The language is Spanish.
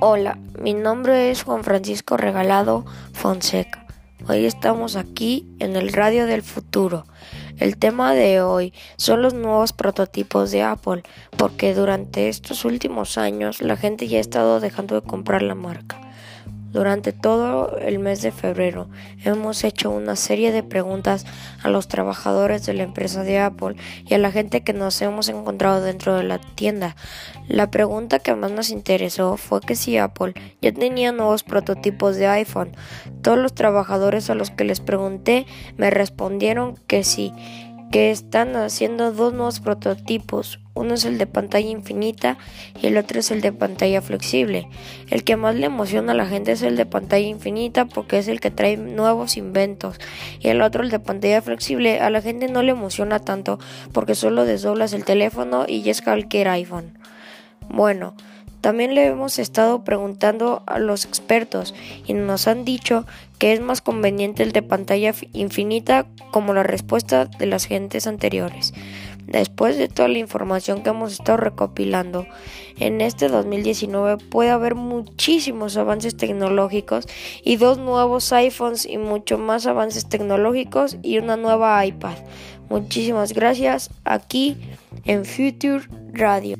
Hola, mi nombre es Juan Francisco Regalado Fonseca. Hoy estamos aquí en el Radio del Futuro. El tema de hoy son los nuevos prototipos de Apple, porque durante estos últimos años la gente ya ha estado dejando de comprar la marca. Durante todo el mes de febrero hemos hecho una serie de preguntas a los trabajadores de la empresa de Apple y a la gente que nos hemos encontrado dentro de la tienda. La pregunta que más nos interesó fue que si Apple ya tenía nuevos prototipos de iPhone. Todos los trabajadores a los que les pregunté me respondieron que sí que están haciendo dos nuevos prototipos. Uno es el de pantalla infinita y el otro es el de pantalla flexible. El que más le emociona a la gente es el de pantalla infinita porque es el que trae nuevos inventos. Y el otro, el de pantalla flexible, a la gente no le emociona tanto porque solo desdoblas el teléfono y ya es cualquier iPhone. Bueno, también le hemos estado preguntando a los expertos y nos han dicho que es más conveniente el de pantalla infinita como la respuesta de las gentes anteriores. Después de toda la información que hemos estado recopilando, en este 2019 puede haber muchísimos avances tecnológicos y dos nuevos iPhones y mucho más avances tecnológicos y una nueva iPad. Muchísimas gracias aquí en Future Radio.